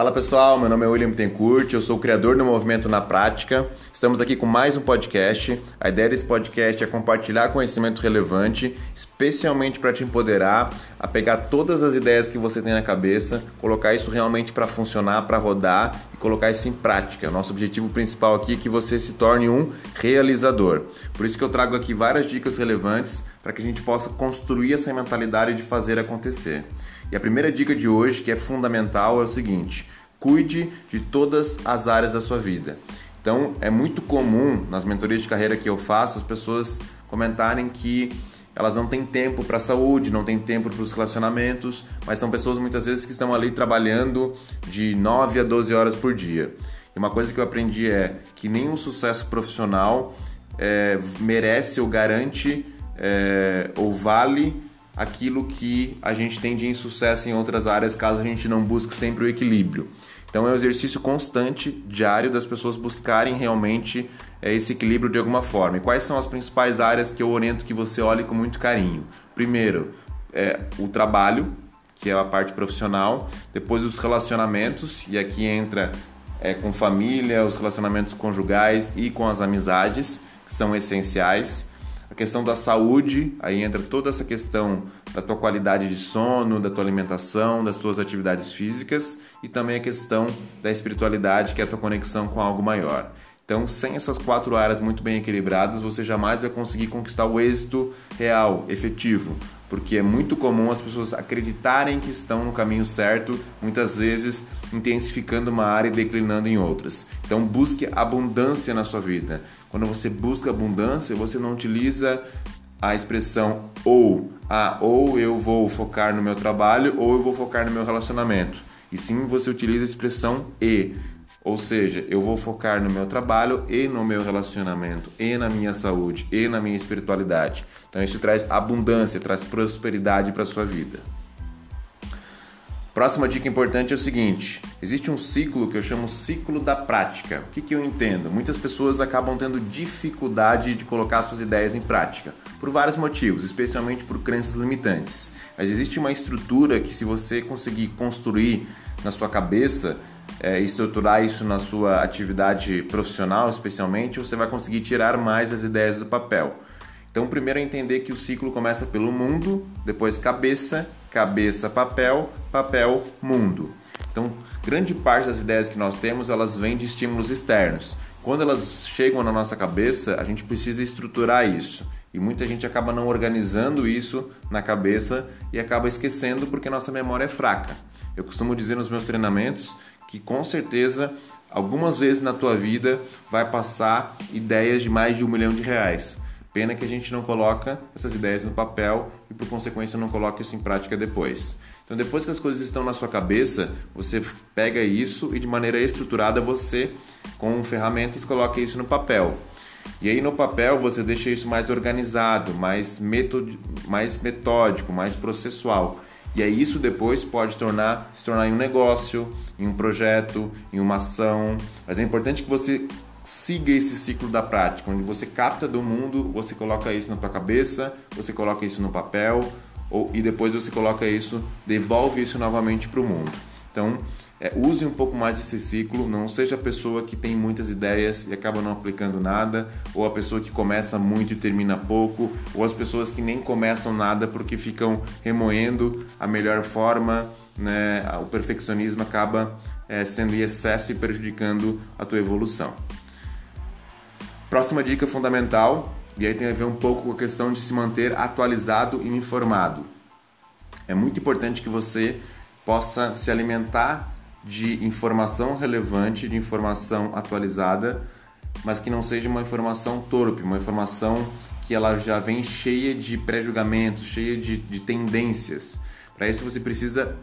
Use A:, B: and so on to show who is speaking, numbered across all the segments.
A: Fala pessoal, meu nome é William Tencourt, eu sou criador do Movimento na Prática. Estamos aqui com mais um podcast. A ideia desse podcast é compartilhar conhecimento relevante, especialmente para te empoderar, a pegar todas as ideias que você tem na cabeça, colocar isso realmente para funcionar, para rodar e colocar isso em prática. Nosso objetivo principal aqui é que você se torne um realizador. Por isso que eu trago aqui várias dicas relevantes para que a gente possa construir essa mentalidade de fazer acontecer. E a primeira dica de hoje, que é fundamental, é o seguinte: cuide de todas as áreas da sua vida. Então, é muito comum nas mentorias de carreira que eu faço as pessoas comentarem que elas não têm tempo para a saúde, não têm tempo para os relacionamentos, mas são pessoas muitas vezes que estão ali trabalhando de 9 a 12 horas por dia. E uma coisa que eu aprendi é que nenhum sucesso profissional é, merece ou garante é, ou vale aquilo que a gente tem de insucesso em outras áreas caso a gente não busque sempre o equilíbrio. Então é um exercício constante, diário, das pessoas buscarem realmente é, esse equilíbrio de alguma forma. E quais são as principais áreas que eu oriento que você olhe com muito carinho? Primeiro, é o trabalho, que é a parte profissional, depois os relacionamentos, e aqui entra é, com família, os relacionamentos conjugais e com as amizades, que são essenciais questão da saúde, aí entra toda essa questão da tua qualidade de sono, da tua alimentação, das tuas atividades físicas e também a questão da espiritualidade, que é a tua conexão com algo maior. Então, sem essas quatro áreas muito bem equilibradas, você jamais vai conseguir conquistar o êxito real, efetivo, porque é muito comum as pessoas acreditarem que estão no caminho certo, muitas vezes intensificando uma área e declinando em outras. Então, busque abundância na sua vida. Quando você busca abundância, você não utiliza a expressão ou, ah, ou eu vou focar no meu trabalho ou eu vou focar no meu relacionamento. E sim você utiliza a expressão e. Ou seja, eu vou focar no meu trabalho e no meu relacionamento, e na minha saúde, e na minha espiritualidade. Então isso traz abundância, traz prosperidade para a sua vida. Próxima dica importante é o seguinte: existe um ciclo que eu chamo ciclo da prática. O que, que eu entendo? Muitas pessoas acabam tendo dificuldade de colocar suas ideias em prática, por vários motivos, especialmente por crenças limitantes. Mas existe uma estrutura que, se você conseguir construir na sua cabeça, é, estruturar isso na sua atividade profissional, especialmente, você vai conseguir tirar mais as ideias do papel. Então, primeiro é entender que o ciclo começa pelo mundo, depois cabeça, cabeça, papel, papel, mundo. Então, grande parte das ideias que nós temos, elas vêm de estímulos externos. Quando elas chegam na nossa cabeça, a gente precisa estruturar isso. E muita gente acaba não organizando isso na cabeça e acaba esquecendo porque nossa memória é fraca. Eu costumo dizer nos meus treinamentos que com certeza algumas vezes na tua vida vai passar ideias de mais de um milhão de reais. Pena que a gente não coloca essas ideias no papel e por consequência não coloca isso em prática depois. Então depois que as coisas estão na sua cabeça, você pega isso e de maneira estruturada você com ferramentas coloca isso no papel. E aí no papel você deixa isso mais organizado, mais, metod... mais metódico, mais processual. E aí isso depois pode tornar, se tornar em um negócio, em um projeto, em uma ação. Mas é importante que você siga esse ciclo da prática, onde você capta do mundo, você coloca isso na tua cabeça, você coloca isso no papel, ou, e depois você coloca isso, devolve isso novamente para o mundo. Então, é, use um pouco mais esse ciclo, não seja a pessoa que tem muitas ideias e acaba não aplicando nada, ou a pessoa que começa muito e termina pouco, ou as pessoas que nem começam nada porque ficam remoendo a melhor forma, né? o perfeccionismo acaba é, sendo em excesso e prejudicando a tua evolução. Próxima dica fundamental, e aí tem a ver um pouco com a questão de se manter atualizado e informado. É muito importante que você possa se alimentar de informação relevante, de informação atualizada, mas que não seja uma informação torpe, uma informação que ela já vem cheia de pré-julgamentos, cheia de, de tendências. Para isso você precisa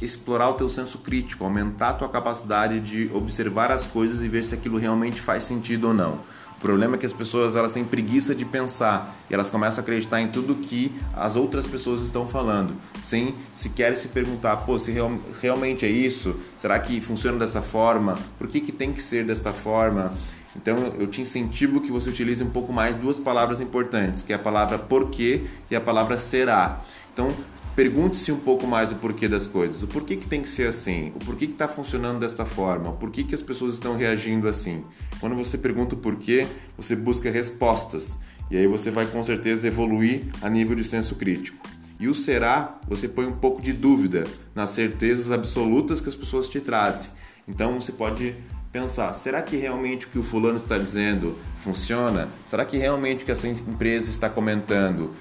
A: explorar o teu senso crítico, aumentar a tua capacidade de observar as coisas e ver se aquilo realmente faz sentido ou não. O problema é que as pessoas elas têm preguiça de pensar e elas começam a acreditar em tudo que as outras pessoas estão falando, sem sequer se perguntar, pô, se real, realmente é isso? Será que funciona dessa forma? Por que, que tem que ser desta forma? Então eu te incentivo que você utilize um pouco mais duas palavras importantes, que é a palavra porquê e a palavra será. Então Pergunte-se um pouco mais o porquê das coisas. O porquê que tem que ser assim? O porquê que está funcionando desta forma? O porquê que as pessoas estão reagindo assim? Quando você pergunta o porquê, você busca respostas. E aí você vai com certeza evoluir a nível de senso crítico. E o será, você põe um pouco de dúvida nas certezas absolutas que as pessoas te trazem. Então você pode pensar: será que realmente o que o fulano está dizendo funciona? Será que realmente o que essa empresa está comentando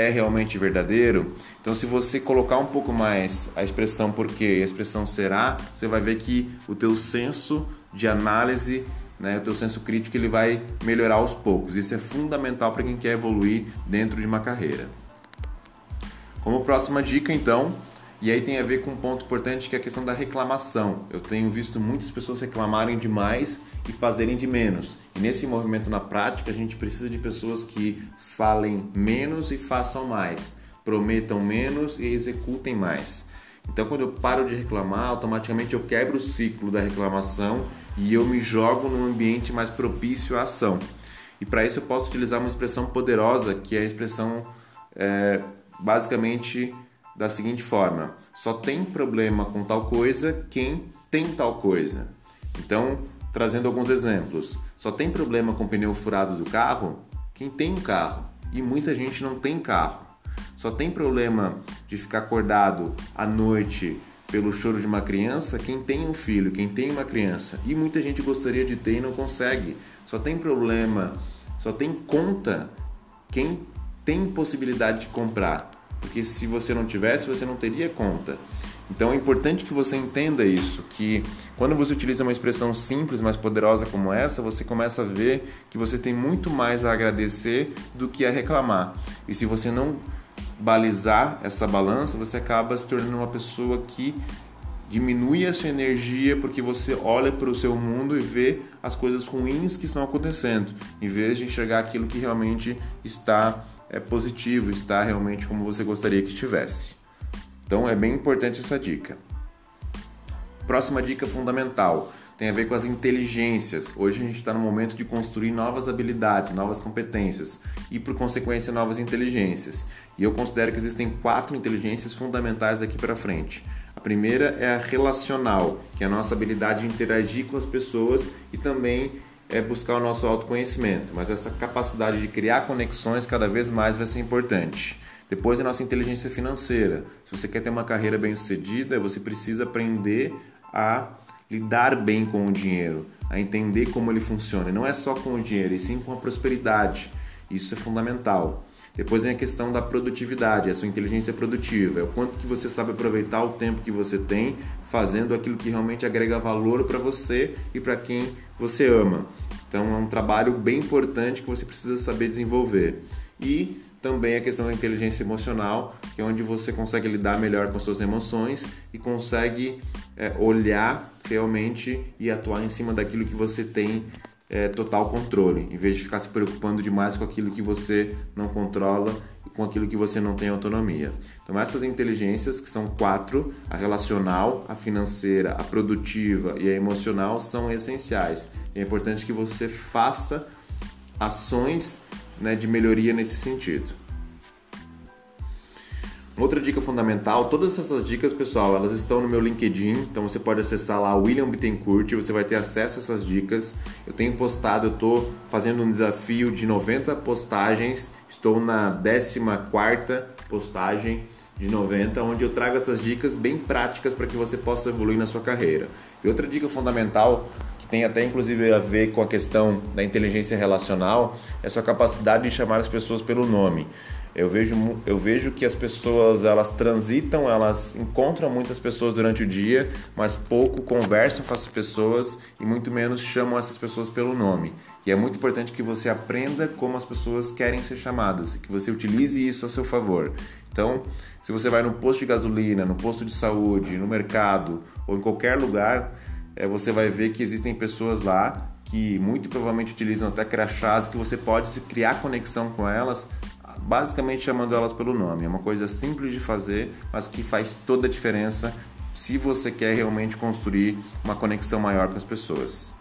A: é realmente verdadeiro? Então, se você colocar um pouco mais a expressão porque e a expressão será, você vai ver que o teu senso de análise né, o teu senso crítico ele vai melhorar aos poucos. Isso é fundamental para quem quer evoluir dentro de uma carreira. Como próxima dica, então, e aí tem a ver com um ponto importante que é a questão da reclamação. Eu tenho visto muitas pessoas reclamarem demais e fazerem de menos. E nesse movimento na prática, a gente precisa de pessoas que falem menos e façam mais, prometam menos e executem mais. Então, quando eu paro de reclamar, automaticamente eu quebro o ciclo da reclamação e eu me jogo num ambiente mais propício à ação. E para isso eu posso utilizar uma expressão poderosa, que é a expressão é, basicamente da seguinte forma: só tem problema com tal coisa quem tem tal coisa. Então, trazendo alguns exemplos, só tem problema com o pneu furado do carro quem tem um carro e muita gente não tem carro. Só tem problema de ficar acordado à noite pelo choro de uma criança quem tem um filho, quem tem uma criança. E muita gente gostaria de ter e não consegue. Só tem problema, só tem conta quem tem possibilidade de comprar. Porque se você não tivesse, você não teria conta. Então é importante que você entenda isso, que quando você utiliza uma expressão simples, mas poderosa como essa, você começa a ver que você tem muito mais a agradecer do que a reclamar. E se você não balizar essa balança, você acaba se tornando uma pessoa que diminui a sua energia porque você olha para o seu mundo e vê as coisas ruins que estão acontecendo, em vez de enxergar aquilo que realmente está é, positivo, está realmente como você gostaria que estivesse. Então é bem importante essa dica. Próxima dica fundamental tem a ver com as inteligências. Hoje a gente está no momento de construir novas habilidades, novas competências e, por consequência, novas inteligências. E eu considero que existem quatro inteligências fundamentais daqui para frente. A primeira é a relacional, que é a nossa habilidade de interagir com as pessoas e também é buscar o nosso autoconhecimento. Mas essa capacidade de criar conexões cada vez mais vai ser importante. Depois a nossa inteligência financeira. Se você quer ter uma carreira bem sucedida, você precisa aprender a lidar bem com o dinheiro, a entender como ele funciona. E não é só com o dinheiro, e sim com a prosperidade. Isso é fundamental. Depois vem a questão da produtividade, a sua inteligência produtiva, é o quanto que você sabe aproveitar o tempo que você tem fazendo aquilo que realmente agrega valor para você e para quem você ama. Então é um trabalho bem importante que você precisa saber desenvolver. E também a questão da inteligência emocional, que é onde você consegue lidar melhor com suas emoções e consegue é, olhar realmente e atuar em cima daquilo que você tem é, total controle, em vez de ficar se preocupando demais com aquilo que você não controla e com aquilo que você não tem autonomia. Então, essas inteligências, que são quatro: a relacional, a financeira, a produtiva e a emocional, são essenciais. É importante que você faça ações né, de melhoria nesse sentido. Outra dica fundamental, todas essas dicas, pessoal, elas estão no meu LinkedIn, então você pode acessar lá William Bittencourt, você vai ter acesso a essas dicas. Eu tenho postado, eu estou fazendo um desafio de 90 postagens, estou na 14ª postagem de 90, onde eu trago essas dicas bem práticas para que você possa evoluir na sua carreira. E outra dica fundamental tem até inclusive a ver com a questão da inteligência relacional, é a sua capacidade de chamar as pessoas pelo nome. Eu vejo, eu vejo que as pessoas elas transitam, elas encontram muitas pessoas durante o dia, mas pouco conversam com essas pessoas e muito menos chamam essas pessoas pelo nome. E é muito importante que você aprenda como as pessoas querem ser chamadas, que você utilize isso a seu favor. Então, se você vai no posto de gasolina, no posto de saúde, no mercado ou em qualquer lugar, é, você vai ver que existem pessoas lá que muito provavelmente utilizam até crachás que você pode criar conexão com elas, basicamente chamando elas pelo nome. É uma coisa simples de fazer, mas que faz toda a diferença se você quer realmente construir uma conexão maior com as pessoas.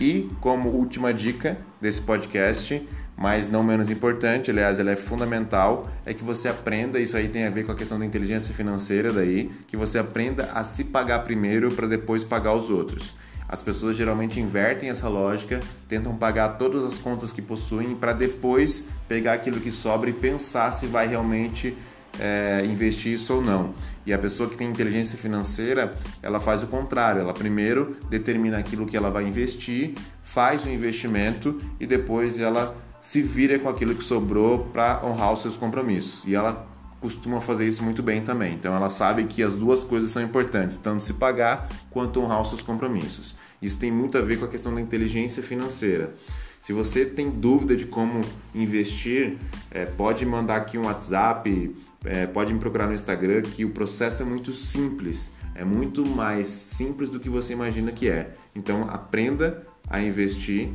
A: E como última dica desse podcast, mas não menos importante, aliás, ela é fundamental, é que você aprenda, isso aí tem a ver com a questão da inteligência financeira daí, que você aprenda a se pagar primeiro para depois pagar os outros. As pessoas geralmente invertem essa lógica, tentam pagar todas as contas que possuem para depois pegar aquilo que sobra e pensar se vai realmente é, investir isso ou não. E a pessoa que tem inteligência financeira, ela faz o contrário. Ela primeiro determina aquilo que ela vai investir, faz o investimento e depois ela se vira com aquilo que sobrou para honrar os seus compromissos. E ela costuma fazer isso muito bem também. Então ela sabe que as duas coisas são importantes, tanto se pagar quanto honrar os seus compromissos. Isso tem muito a ver com a questão da inteligência financeira. Se você tem dúvida de como investir, é, pode mandar aqui um WhatsApp, é, pode me procurar no Instagram, que o processo é muito simples, é muito mais simples do que você imagina que é. Então aprenda a investir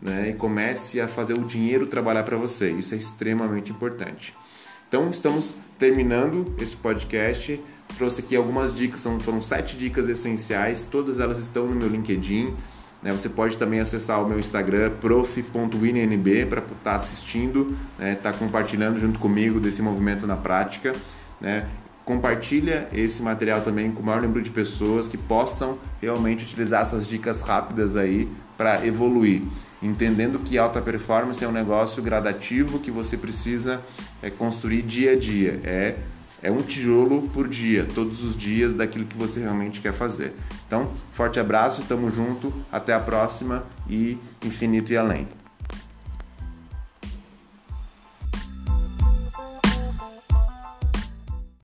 A: né, e comece a fazer o dinheiro trabalhar para você. Isso é extremamente importante. Então estamos terminando esse podcast. Trouxe aqui algumas dicas, são, foram sete dicas essenciais, todas elas estão no meu LinkedIn. Né? Você pode também acessar o meu Instagram, prof.winnb, para estar tá assistindo, estar né? tá compartilhando junto comigo desse movimento na prática. Né? Compartilha esse material também com o maior número de pessoas que possam realmente utilizar essas dicas rápidas aí para evoluir. Entendendo que alta performance é um negócio gradativo que você precisa é, construir dia a dia. É é um tijolo por dia, todos os dias daquilo que você realmente quer fazer. Então, forte abraço, tamo junto, até a próxima e infinito e além.